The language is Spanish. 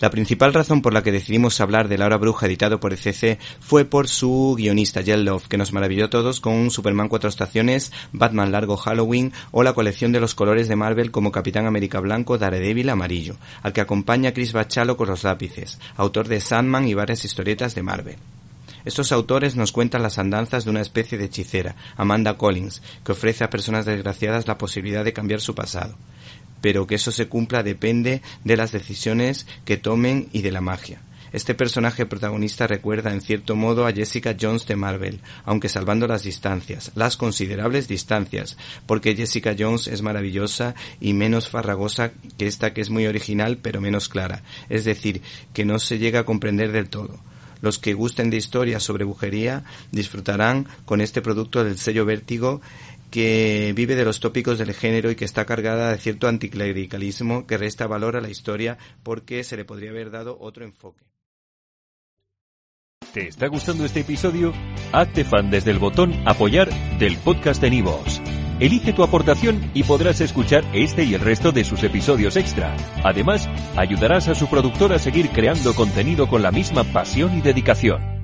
La principal razón por la que decidimos hablar de La Bruja editado por ECC fue por su guionista Jen Love, que nos maravilló todos con Superman Cuatro Estaciones, Batman Largo Halloween o la colección de los colores de Marvel como Capitán América Blanco, Daredevil Amarillo, al que acompaña Chris Bachalo con los lápices, autor de Sandman y varias historietas de Marvel. Estos autores nos cuentan las andanzas de una especie de hechicera, Amanda Collins, que ofrece a personas desgraciadas la posibilidad de cambiar su pasado pero que eso se cumpla depende de las decisiones que tomen y de la magia. Este personaje protagonista recuerda en cierto modo a Jessica Jones de Marvel, aunque salvando las distancias, las considerables distancias, porque Jessica Jones es maravillosa y menos farragosa que esta que es muy original pero menos clara, es decir, que no se llega a comprender del todo. Los que gusten de historias sobre brujería disfrutarán con este producto del sello Vértigo que vive de los tópicos del género y que está cargada de cierto anticlericalismo que resta valor a la historia porque se le podría haber dado otro enfoque. ¿Te está gustando este episodio? Hazte fan desde el botón apoyar del podcast de Nivos. Elige tu aportación y podrás escuchar este y el resto de sus episodios extra. Además, ayudarás a su productor a seguir creando contenido con la misma pasión y dedicación.